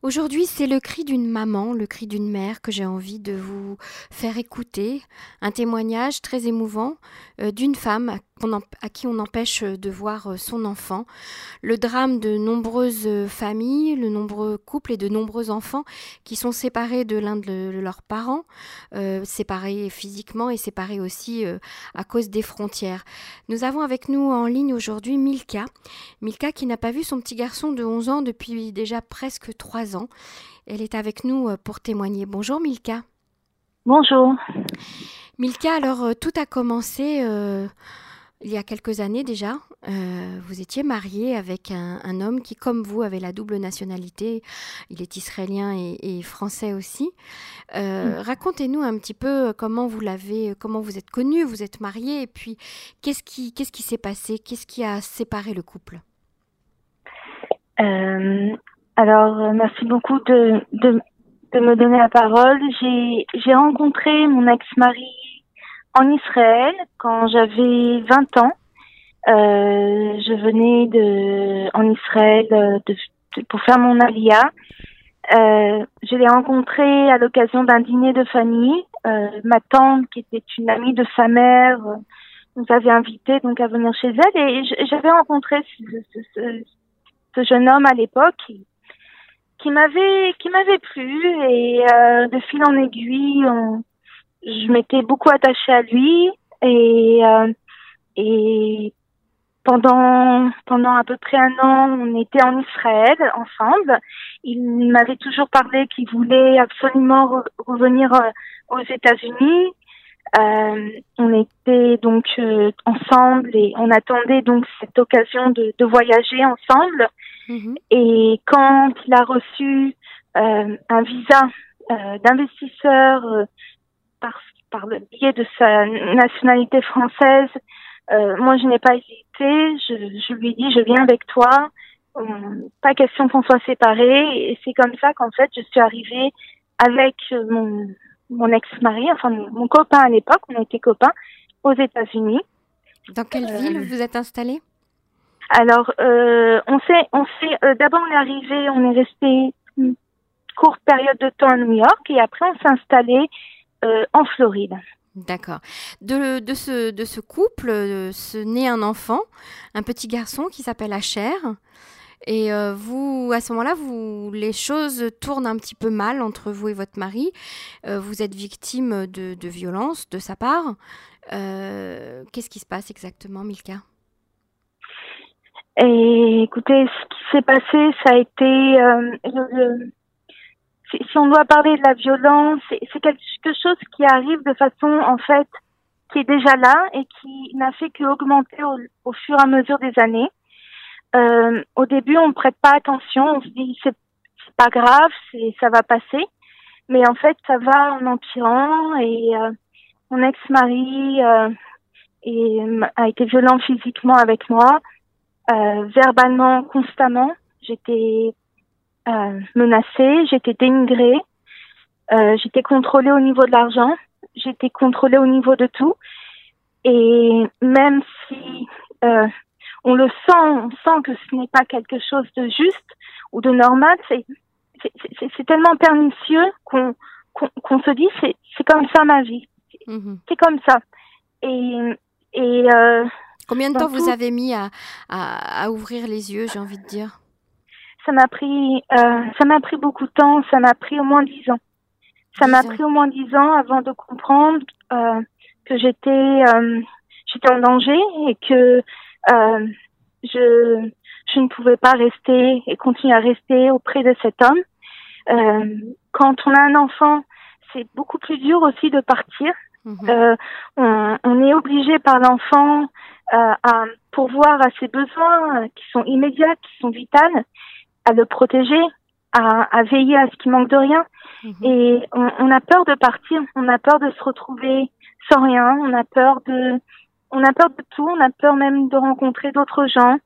Aujourd'hui, c'est le cri d'une maman, le cri d'une mère que j'ai envie de vous faire écouter, un témoignage très émouvant euh, d'une femme à qui on empêche de voir euh, son enfant, le drame de nombreuses familles, le nombreux couples et de nombreux enfants qui sont séparés de l'un de, leurs parents, euh, séparés physiquement et séparés aussi à cause des frontières. Nous avons avec nous en ligne aujourd'hui Milka, Milka qui n'a pas vu son petit garçon de 11 ans depuis déjà presque 3 ans. Elle est avec nous euh, pour témoigner. Bonjour Milka. Bonjour. Milka, alors euh, tout a commencé euh, il y a quelques années déjà. vous étiez mariée avec un, homme qui, comme vous, avait la double nationalité. Il est israélien et, français aussi. Mm. Racontez-nous un petit peu comment vous l'avez, comment vous êtes connue, vous êtes mariée, et puis qu'est-ce qui, qu'est-ce qui s'est passé, qu'est-ce qui a séparé le couple? Alors, euh, merci beaucoup de, de, de, me donner la parole. J'ai rencontré mon ex-mari en Israël quand j'avais 20 ans. Euh, je venais de en Israël euh, pour faire mon alia. Euh, je l'ai rencontré à l'occasion d'un dîner de famille. Ma tante, qui était une amie de sa mère, nous avait invité donc à venir chez elle et j'avais rencontré ce, jeune homme à l'époque qui m'avait qui m'avait plu et de fil en aiguille je m'étais beaucoup attachée à lui et euh, et pendant pendant à peu près un an on était en Israël ensemble il m'avait toujours parlé qu'il voulait absolument revenir euh, aux États-Unis euh, on était donc euh, ensemble et on attendait donc cette occasion de, de voyager ensemble. Mhm. Et quand il a reçu euh, un visa euh, d'investisseur euh, par, par le biais de sa nationalité française, moi je n'ai pas hésité. Je, je, lui ai dit je viens avec toi. pas question qu'on soit séparés. Et c'est comme ça qu'en fait je suis arrivée avec mon mon ex-mari, enfin mon, copain à l'époque, on était copains, aux États-Unis. Dans quelle euh, ville vous êtes installé Alors, euh, on s'est, on s'est, euh, d'abord on est arrivé, on est resté une courte période de temps à New York et après on s'est installé en Floride. D'accord. De, de, ce, de ce couple, se naît un enfant, un petit garçon qui s'appelle Asher. Et euh, vous, à ce moment-là, vous, les choses tournent un petit peu mal entre vous et votre mari. Euh, vous êtes victime de, de violence de sa part. Euh, qu'est-ce qui se passe exactement, Milka? Et Écoutez, ce qui s'est passé, ça a été si, on doit parler de la violence, c'est quelque chose qui arrive de façon, en fait, qui est déjà là et qui n'a fait qu'augmenter au, au, fur et à mesure des années. Euh, au début, on ne prête pas attention, on se dit c'est pas grave, ça va passer. Mais en fait, ça va en empirant et euh, mon ex-mari euh, a été violent physiquement avec moi, euh, verbalement constamment. J'étais euh, menacée, j'étais dénigrée, euh, j'étais contrôlée au niveau de l'argent, j'étais contrôlée au niveau de tout. Et même si on le sent, on sent que ce n'est pas quelque chose de juste ou de normal. C'est c'est tellement pernicieux qu'on se dit c'est c'est comme ça ma vie. Mhm. C'est comme ça. Et et euh, combien de temps vous avez mis à, à, à ouvrir les yeux, j'ai envie de dire? Ça m'a pris euh, ça m'a pris beaucoup de temps. Ça m'a pris au moins dix ans. Ça m'a pris au moins dix ans avant de comprendre euh, que j'étais euh, j'étais en danger et que je, je ne pouvais pas rester et continuer à rester auprès de cet homme. Quand on a un enfant, c'est beaucoup plus dur aussi de partir. Mhm. Euh, on, on, est obligé par l'enfant euh, à pourvoir à ses besoins qui sont immédiats, qui sont vitales, à le protéger, à, à veiller à ce qu'il manque de rien. Mhm. Et on, on, a peur de partir, on a peur de se retrouver sans rien, on a peur de on a peur de tout, on a peur même de rencontrer d'autres gens.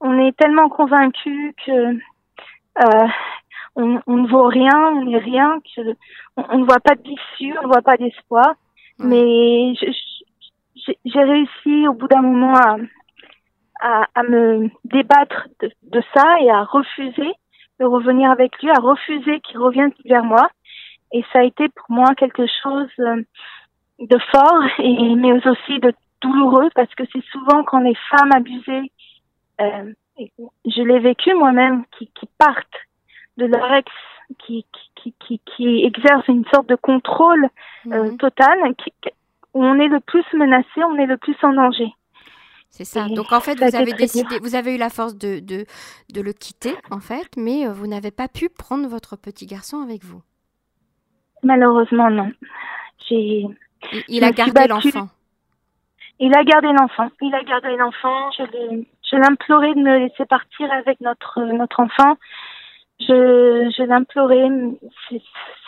On est tellement convaincu que euh, on, on, ne vaut rien, on n'est rien, que on, ne voit pas d'issue, on ne voit pas d'espoir. Mais j'ai réussi au bout d'un moment à, à, à, me débattre de, de, ça et à refuser de revenir avec lui, a refusé qu'il revienne vers moi. Et ça a été pour moi quelque chose euh, de fort, et, mais aussi de douloureux, parce que c'est souvent quand les femmes abusées, euh, je l'ai vécu moi-même, qui, qui partent de leur ex, qui, qui, qui, qui exercent une sorte de contrôle euh, mhm. total, qui, où on est le plus menacé, on est le plus en danger. C'est ça. Donc en fait, vous avez décidé, vous avez eu la force de, de, de le quitter, en fait, mais euh, vous n'avez pas pu prendre votre petit garçon avec vous. Malheureusement, non. J'ai. Il, a gardé l'enfant. Il a gardé l'enfant. Il a gardé l'enfant. Je l'implorais de me laisser partir avec notre notre enfant. Je, je l'implorais.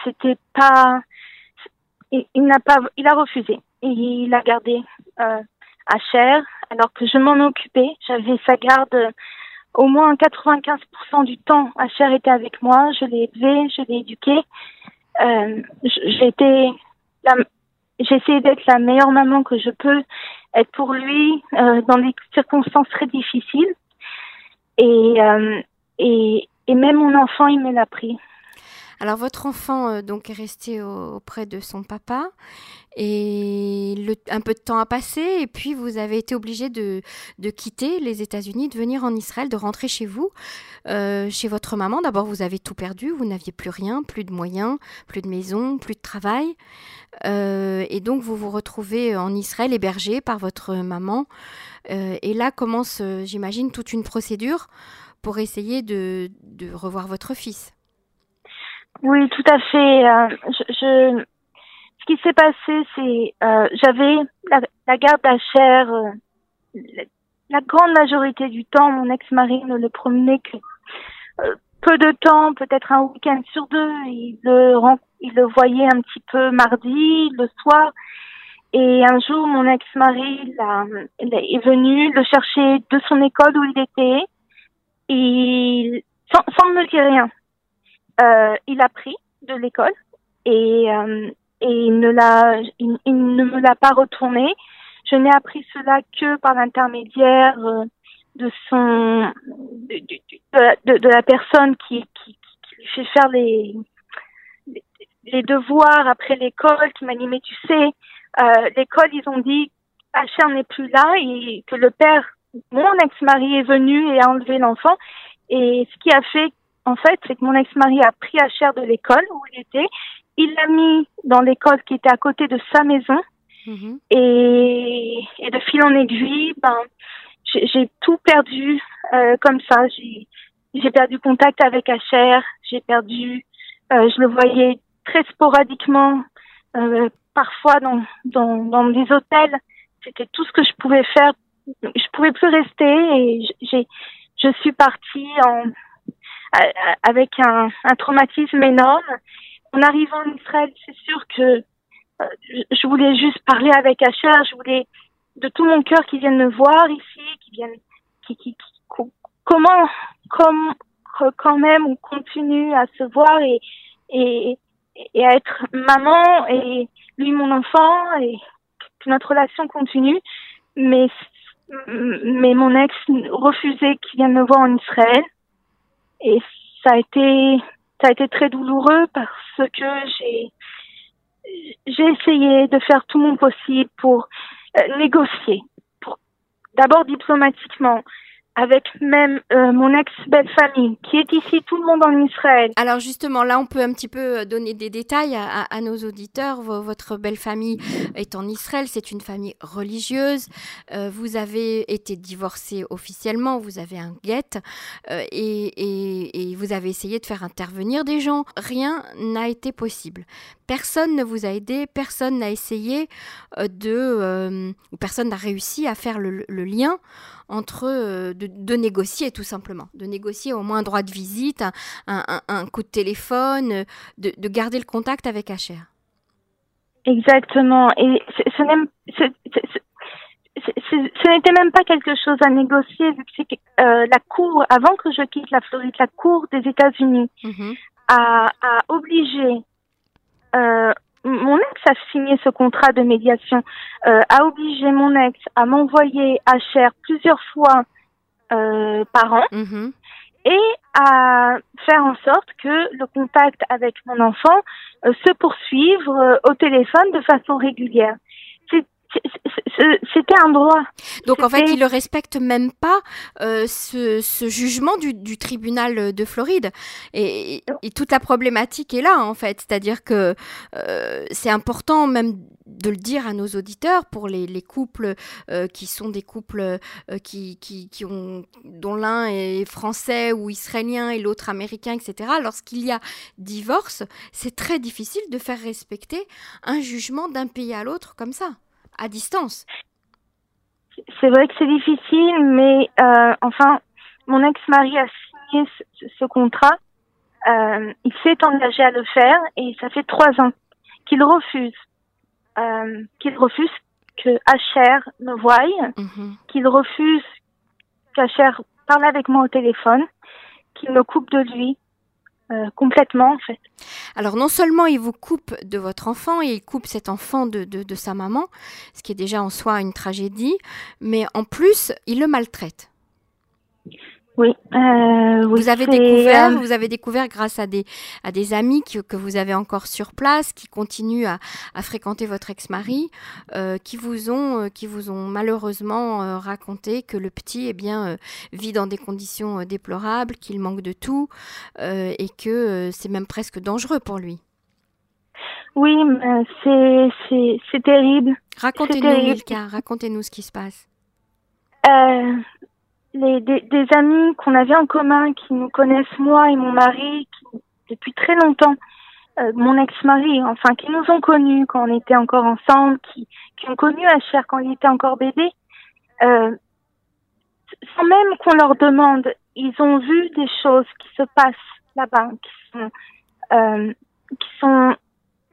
C'était pas. Il, il n'a pas. Il a refusé. Et il a gardé euh, à alors que je m'en occupais. J'avais sa garde euh, au moins 95% du temps. Cher était avec moi. Je l'ai élevé, je l'ai éduqué. Euh, j'ai été j'ai essayé d'être la meilleure maman que je peux être pour lui euh, dans des circonstances très difficiles. Et, euh, et, et même mon enfant, il me l'a pris. Alors votre enfant euh, donc est resté auprès de son papa et un peu de temps a passé et puis vous avez été obligé de, quitter les États-Unis, de venir en Israël, de rentrer chez vous, euh, chez votre maman. D'abord vous avez tout perdu, vous n'aviez plus rien, plus de moyens, plus de maison, plus de travail. Euh, et donc vous vous retrouvez en Israël hébergé par votre maman. et là commence, j'imagine, toute une procédure pour essayer de revoir votre fils. Oui, tout à fait. Euh, je, je, ce qui s'est passé, c'est euh, j'avais la, garde à chair. Euh, la, grande majorité du temps, mon ex-mari ne le promenait que euh, peu de temps, peut-être un week-end sur deux. Il le, il le voyait un petit peu mardi, le soir. Et un jour, mon ex-mari est venu le chercher de son école où il était. Et sans, sans me dire rien euh, il a pris de l'école et, euh, et il ne l'a il, ne me l'a pas retourné. Je n'ai appris cela que par l'intermédiaire euh, de son de, la personne qui, qui, lui fait faire les les devoirs après l'école qui m'a dit mais tu sais l'école ils ont dit Hacher n'est plus là et que le père mon ex-mari est venu et a enlevé l'enfant et ce qui a fait en fait, c'est que mon ex-mari a pris à de l'école où il était. Il l'a mis dans l'école qui était à côté de sa maison. Mhm. Et, et, de fil en aiguille, ben, j'ai tout perdu euh, comme ça. J'ai perdu contact avec Acher. J'ai perdu. Euh, je le voyais très sporadiquement, euh, parfois dans, dans, dans des hôtels. C'était tout ce que je pouvais faire. Je pouvais plus rester et j'ai je suis partie en avec un, un, traumatisme énorme. En arrivant en Israël, c'est sûr que euh, je voulais juste parler avec Asher, je voulais de tout mon cœur qu'ils viennent me voir ici, qu'ils viennent, qui, qui, comment, comme, quand même on continue à se voir et, et, et à être maman et lui mon enfant et que notre relation continue. Mais, mais mon ex refusait qu'il vienne me voir en Israël. Et ça a été, ça a été très douloureux parce que j'ai, j'ai essayé de faire tout mon possible pour euh, négocier, d'abord diplomatiquement, avec même euh, mon ex-belle-famille qui est ici, tout le monde en Israël. Alors justement, là, on peut un petit peu euh, donner des détails à, nos auditeurs. votre belle-famille est en Israël, c'est une famille religieuse. Euh, vous avez été divorcé officiellement, vous avez un guet euh, et, vous avez essayé de faire intervenir des gens. Rien n'a été possible. Personne ne vous a aidé, personne n'a essayé de... personne n'a réussi à faire le lien entre euh, de, négocier tout simplement, de négocier au moins un droit de visite, un, coup de téléphone, de, garder le contact avec HR. Exactement. Et ce, n'était même pas quelque chose à négocier vu que euh, la cour, avant que je quitte la Floride, la cour des États-Unis mm-hmm. a, obligé euh, mon ex a signé ce contrat de médiation, euh, a obligé mon ex à m'envoyer à Cher plusieurs fois euh, par an. Mm-hmm. et à faire en sorte que le contact avec mon enfant se poursuive au téléphone de façon régulière c'était un droit. Donc en fait, il ne respecte même pas euh, ce, jugement du, tribunal de Floride. Et, toute la problématique est là, en fait. C'est-à-dire que euh, c'est important même de le dire à nos auditeurs pour les, couples euh, qui sont des couples qui, qui, ont, dont l'un est français ou israélien et l'autre américain, etc. Lorsqu'il y a divorce, c'est très difficile de faire respecter un jugement d'un pays à l'autre comme ça à distance. C'est vrai que c'est difficile, mais euh, enfin, mon ex-mari a signé ce, contrat. Euh, il s'est engagé à le faire et ça fait trois ans qu'il refuse, euh, qu'il refuse que HR me voie, mhm. qu'il refuse qu'HR parle avec moi au téléphone, qu'il me coupe de lui, euh, complètement en fait. Alors non seulement il vous coupe de votre enfant et il coupe cet enfant de, de, sa maman, ce qui est déjà en soi une tragédie, mais en plus il le maltraite. Oui, euh, vous avez découvert, euh, vous avez découvert grâce à des à des amis que vous avez encore sur place, qui continuent à, à fréquenter votre ex-mari, euh, qui vous ont qui vous ont malheureusement raconté que le petit eh bien vit dans des conditions déplorables, qu'il manque de tout et que c'est même presque dangereux pour lui. Oui, c'est c'est terrible. Racontez-nous Milka, racontez-nous ce qui se passe. Euh, les, des, amis qu'on avait en commun, qui nous connaissent moi et mon mari qui, depuis très longtemps, euh, mon ex-mari, enfin, qui nous ont connus quand on était encore ensemble, qui, qui ont connu Asher quand il était encore bébé, euh, sans même qu'on leur demande, ils ont vu des choses qui se passent là-bas, qui sont, euh, qui sont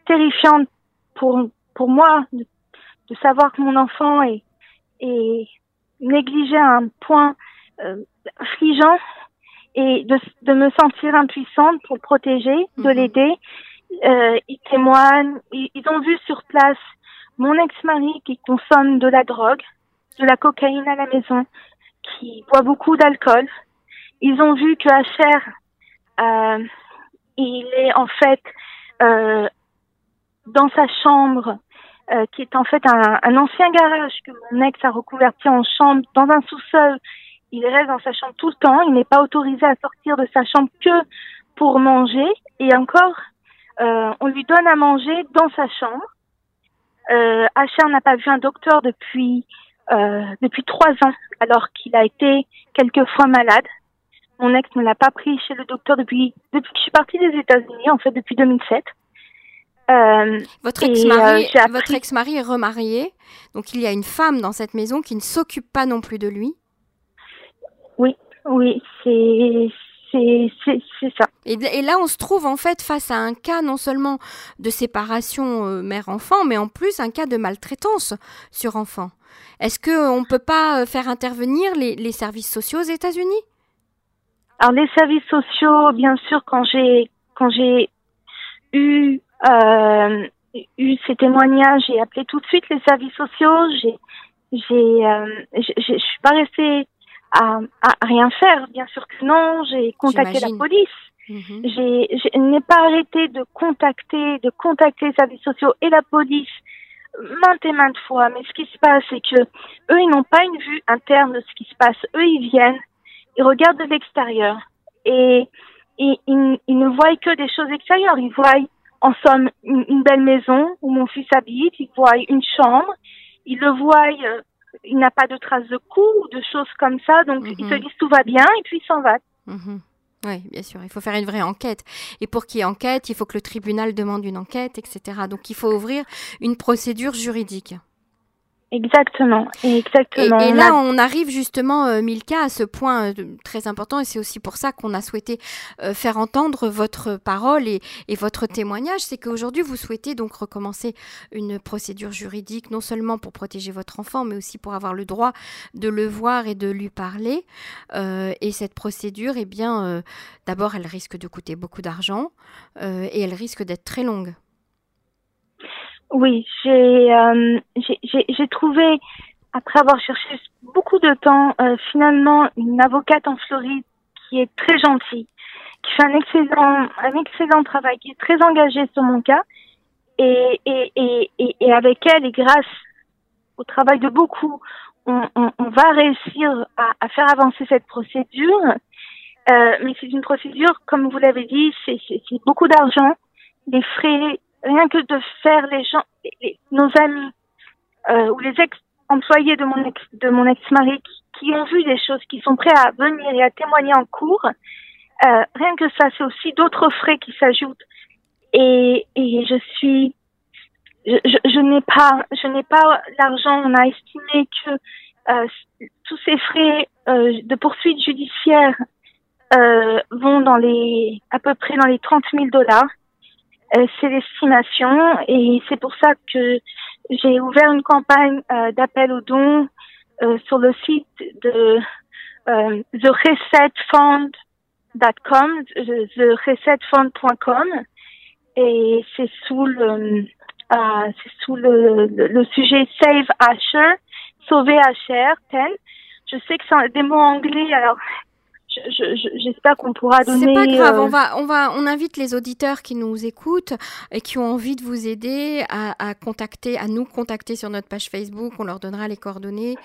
terrifiantes pour, pour moi, de, de savoir que mon enfant est, est négligé à un point affligeant et de, de, me sentir impuissante pour le protéger, de mhm. l'aider. Euh, ils témoignent, ils, ont vu sur place mon ex-mari qui consomme de la drogue, de la cocaïne à la maison, qui boit beaucoup d'alcool. Ils ont vu que Asher, euh, il est en fait euh, dans sa chambre, euh, qui est en fait un, un, ancien garage que mon ex a reconverti en chambre dans un sous-sol il reste dans sa chambre tout le temps. Il n'est pas autorisé à sortir de sa chambre que pour manger. Et encore, euh, on lui donne à manger dans sa chambre. Euh, n'a pas vu un docteur depuis euh, depuis trois ans, alors qu'il a été quelques fois malade. Mon ex ne l'a pas pris chez le docteur depuis depuis que je suis partie des États-Unis, en fait depuis 2007. Euh, votre ex-mari, votre ex-mari est remarié, donc il y a une femme dans cette maison qui ne s'occupe pas non plus de lui. Oui, oui, c'est c'est ça. Et, là, on se trouve en fait face à un cas non seulement de séparation euh, mère-enfant, mais en plus un cas de maltraitance sur enfant. Est-ce qu'on ne peut pas euh, faire intervenir les, les services sociaux aux États-Unis? Alors les services sociaux, bien sûr, quand j'ai quand j'ai eu euh, eu ces témoignages, j'ai appelé tout de suite les services sociaux. J'ai j'ai je suis pas restée à, à, rien faire. Bien sûr que non, j'ai contacté la police. Mhm. J'ai, je n'ai pas arrêté de contacter, de contacter les services sociaux et la police maintes et maintes fois. Mais ce qui se passe, c'est que eux, ils n'ont pas une vue interne de ce qui se passe. Eux, ils viennent, ils regardent de l'extérieur et, et ils, ils, ne voient que des choses extérieures. Ils voient, en somme, une, une belle maison où mon fils habite. Ils voient une chambre. Ils le voient euh, il n'a pas de traces de coups ou de choses comme ça. Donc, ils se mhm. disent tout va bien et puis ils s'en va. Mhm. Oui, bien sûr, il faut faire une vraie enquête. Et pour qu'il y ait enquête, il faut que le tribunal demande une enquête, etc. Donc il faut ouvrir une procédure juridique. Exactement, exactement. Et, là, on arrive justement, euh, Milka, à ce point euh, très important, et c'est aussi pour ça qu'on a souhaité euh, faire entendre votre parole et, votre témoignage, c'est qu'aujourd'hui, vous souhaitez donc recommencer une procédure juridique, non seulement pour protéger votre enfant, mais aussi pour avoir le droit de le voir et de lui parler. et cette procédure, eh bien, d'abord, elle risque de coûter beaucoup d'argent, et elle risque d'être très longue. Oui, euh, j'ai j'ai trouvé, après avoir cherché beaucoup de temps, euh, finalement une avocate en Floride qui est très gentil, qui fait un excellent, un excellent travail, qui est très engagé sur mon cas. Et, et, et, et, avec elle, et grâce au travail de beaucoup, on, on, on va réussir à, à, faire avancer cette procédure. Euh, mais c'est une procédure, comme vous l'avez dit, c'est beaucoup d'argent, des frais, rien que de faire les gens, nos amis euh, ou les ex-employés de mon ex-mari qui, ont vu des choses, qui sont prêts à venir et à témoigner en cours. Euh, rien que ça, c'est aussi d'autres frais qui s'ajoutent. Et, et je suis, je, je, je n'ai pas, je n'ai pas l'argent. On a estimé que euh, tous ces frais euh, de poursuite judiciaire euh, vont dans les à peu près dans les 30 000 dollars. Euh, c'est l'estimation et c'est pour ça que j'ai ouvert une campagne euh, d'appel aux dons euh, sur le site de euh, theresetfund.com, theresetfund.com et c'est sous le c'est sous le, le, le, sujet Save Asher, sauver Asher 10. Je sais que c'est des mots anglais, alors j'espère qu'on pourra donner. C'est pas grave, euh... on va, on va, on invite les auditeurs qui nous écoutent et qui ont envie de vous aider à, à contacter, à nous contacter sur notre page Facebook. On leur donnera les coordonnées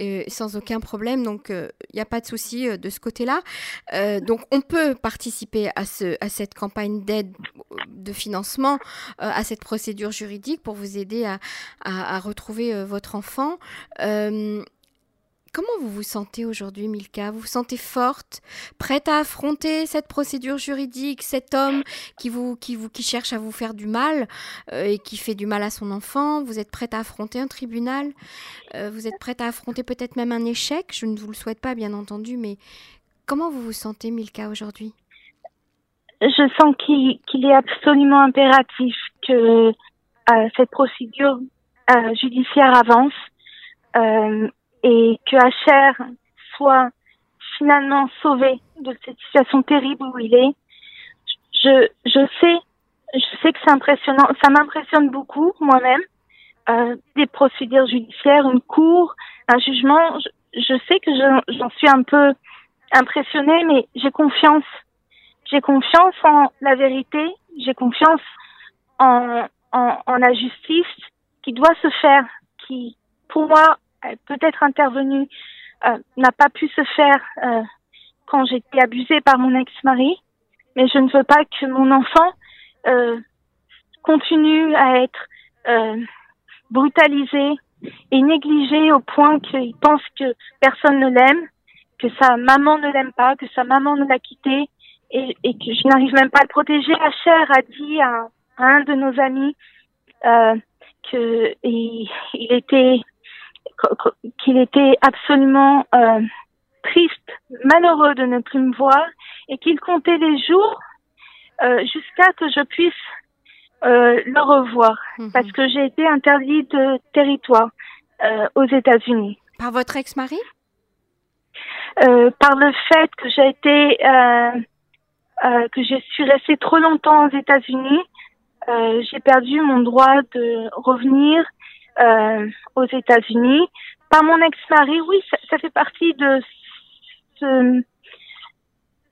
euh, sans aucun problème. Donc, il euh, n'y a pas de souci euh, de ce côté-là. Euh, donc, on peut participer à ce, à cette campagne d'aide de financement, à cette procédure juridique pour vous aider à, à, à retrouver votre enfant. Comment vous vous sentez aujourd'hui, Milka? Vous vous sentez forte, prête à affronter cette procédure juridique, cet homme qui vous, qui vous, qui cherche à vous faire du mal euh, et qui fait du mal à son enfant? Vous êtes prête à affronter un tribunal? Euh, Vous êtes prête à affronter peut-être même un échec? Je ne vous le souhaite pas, bien entendu, mais comment vous vous sentez, Milka, aujourd'hui? Je sens qu'il qu est absolument impératif que euh, cette procédure judiciaire avance. Et que Hacher soit finalement sauvé de cette situation terrible où il est. Je, je sais, je sais que c'est impressionnant, ça m'impressionne beaucoup moi-même. Euh, des procédures judiciaires, une cour, un jugement. Je, je sais que j'en suis un peu impressionnée, mais j'ai confiance. J'ai confiance en la vérité. J'ai confiance en, en, en la justice qui doit se faire, qui, pour moi, peut-être intervenue euh, n'a pas pu se faire euh, quand j'étais abusée par mon ex-mari, mais je ne veux pas que mon enfant euh, continue à être euh, brutalisé et négligé au point qu'il pense que personne ne l'aime, que sa maman ne l'aime pas, que sa maman ne l'a quitté et, que je n'arrive même pas à le protéger. Hacher a dit à, un de nos amis euh, que il, il était qu'il était absolument euh, triste, malheureux de ne plus me voir et qu'il comptait les jours euh, jusqu'à que je puisse euh, le revoir mmh. parce que j'ai été interdite de territoire euh, aux États-Unis. Par votre ex-mari? Euh, Par le fait que j'ai été euh, que je suis restée trop longtemps aux États-Unis, j'ai perdu mon droit de revenir euh, aux États-Unis par mon ex-mari. Oui, ça, ça, fait partie de ce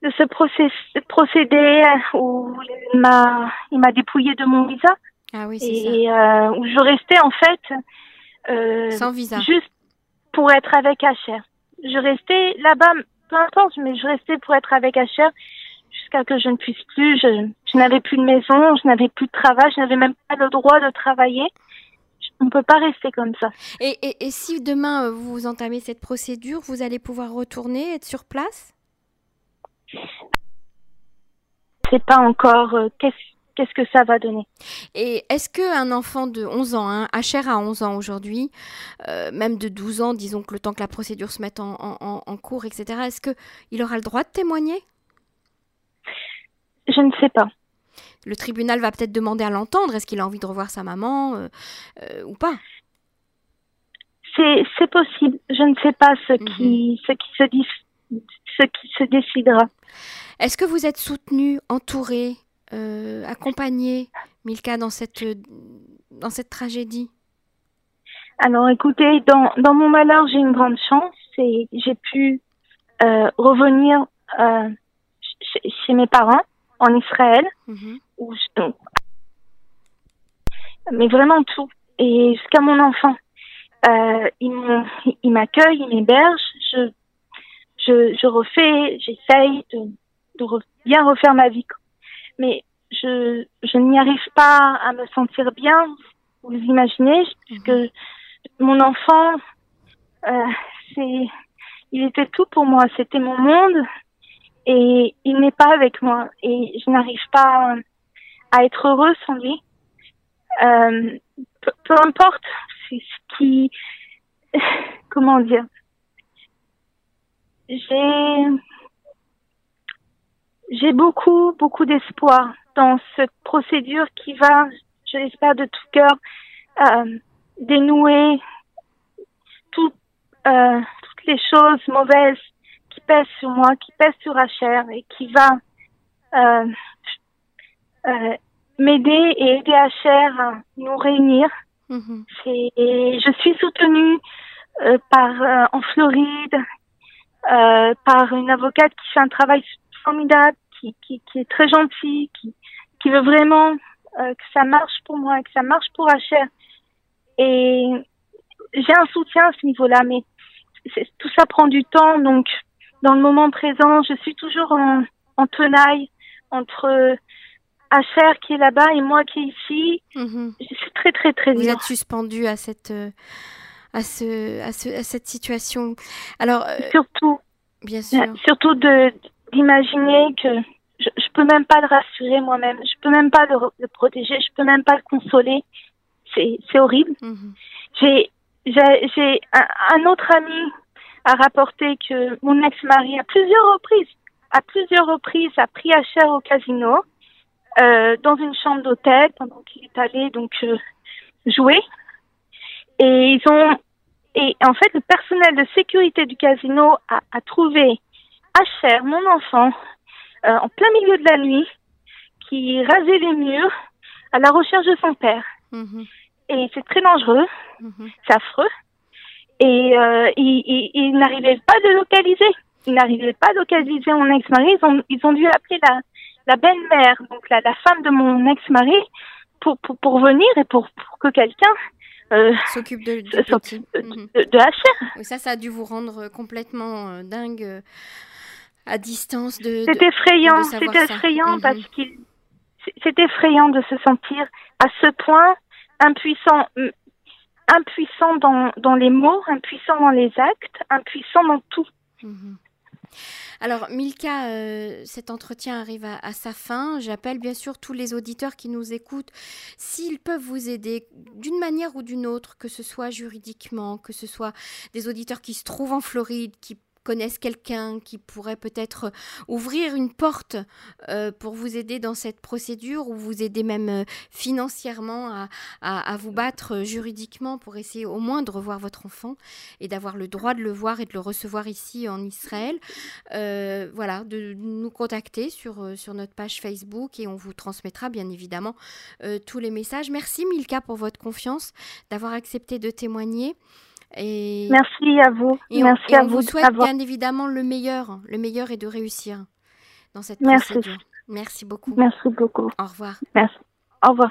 de ce process, procédé où il m'a il m'a dépouillé de mon visa. Ah oui, et euh, où je restais en fait euh, sans visa, juste pour être avec Asher. Je restais là-bas, peu importe, mais je restais pour être avec Asher jusqu'à que je ne puisse plus. Je, je n'avais plus de maison, je n'avais plus de travail, je n'avais même pas le droit de travailler on ne peut pas rester comme ça. Et, et, et si demain euh, vous entamez cette procédure, vous allez pouvoir retourner, être sur place? C'est pas encore euh, qu'est-ce qu'est-ce que ça va donner. Et est-ce qu'un enfant de 11 ans, hein, HR a 11 ans aujourd'hui, euh, même de 12 ans, disons que le temps que la procédure se mette en, en, en cours, etc., est-ce qu'il aura le droit de témoigner? Je ne sais pas le tribunal va peut-être demander à l'entendre. Est-ce qu'il a envie de revoir sa maman euh, euh, ou pas? C'est possible. Je ne sais pas ce -hmm. qui, ce qui, se, dit, ce qui se décidera. Est-ce que vous êtes soutenu, entouré, euh, accompagné, Milka, dans cette, dans cette tragédie? Alors écoutez, dans, dans mon malheur, j'ai une grande chance et j'ai pu euh, revenir chez, mes parents en Israël, mais vraiment tout, et jusqu'à mon enfant. Euh, il m'accueille, il m'héberge, je, je, je refais, j'essaye de, de bien refaire ma vie. Mais je, je n'y arrive pas à me sentir bien, vous imaginez, puisque mhm. mon enfant, euh, c'est, il était tout pour moi, c'était mon monde, et il n'est pas avec moi, et je n'arrive pas à être heureuse sans lui. Euh, peu, importe ce qui, comment dire, j'ai, j'ai beaucoup, beaucoup d'espoir dans cette procédure qui va, je l'espère de tout cœur, euh, dénouer tout, euh, toutes les choses mauvaises qui pèsent sur moi, qui pèsent sur Hacher et qui va m'aider et aider Hacher à nous réunir. Mm-hmm. je suis soutenue euh, par euh, en Floride par une avocate qui fait un travail formidable, qui, qui, qui est très gentille, qui, qui veut vraiment que ça marche pour moi, que ça marche pour Hacher. Et j'ai un soutien à ce niveau-là, mais tout ça prend du temps. Donc, dans le moment présent, je suis toujours en, en tenaille entre Asher qui est là-bas et moi qui est ici. Je suis très, très, très Vous êtes suspendu à cette, à ce, à, ce, à cette situation. Alors, euh, surtout, bien sûr. Surtout de d'imaginer que je, je peux même pas le rassurer moi-même, je peux même pas le, le, protéger, je peux même pas le consoler. C'est, c'est horrible. Mhm. J'ai, j'ai, un, un, autre ami a rapporté que mon ex-mari à plusieurs reprises, à plusieurs reprises, a pris à cher au casino, euh, dans une chambre d'hôtel pendant qu'il est allé donc euh, jouer. Et ils ont, et en fait, le personnel de sécurité du casino a, a trouvé Asher, mon enfant, euh, en plein milieu de la nuit, qui rasait les murs à la recherche de son père. Mhm. Et c'est très dangereux, mhm. c'est affreux. Et euh, il, il, n'arrivait pas de localiser. Il n'arrivait pas à localiser mon ex-mari. Ils ont, ils ont dû appeler la, la belle-mère, donc la, la femme de mon ex-mari, pour, pour, pour venir et pour, pour que quelqu'un euh, s'occupe de, de, de, mhm. de, ça, ça a dû vous rendre complètement euh, dingue euh, à distance de. C'est effrayant, c'est effrayant mhm. parce qu'il. C'est effrayant de se sentir à ce point impuissant, impuissant dans, dans les mots, impuissant dans les actes, impuissant dans tout. Mhm. Alors, Milka, euh, cet entretien arrive à, sa fin. J'appelle bien sûr tous les auditeurs qui nous écoutent, s'ils peuvent vous aider d'une manière ou d'une autre, que ce soit juridiquement, que ce soit des auditeurs qui se trouvent en Floride, qui connaissent quelqu'un qui pourrait peut-être ouvrir une porte euh, pour vous aider dans cette procédure ou vous aider même euh, financièrement à, à, vous battre juridiquement pour essayer au moins de revoir votre enfant et d'avoir le droit de le voir et de le recevoir ici en Israël, euh, voilà, de nous contacter sur, sur notre page Facebook et on vous transmettra bien évidemment tous les messages. Merci Milka pour votre confiance, d'avoir accepté de témoigner. Et... Merci à vous. Et Merci on, à vous. souhaite bien évidemment le meilleur. Le meilleur est de réussir dans cette Merci. procédure. Merci beaucoup. Merci beaucoup. Au revoir. Merci. Au revoir.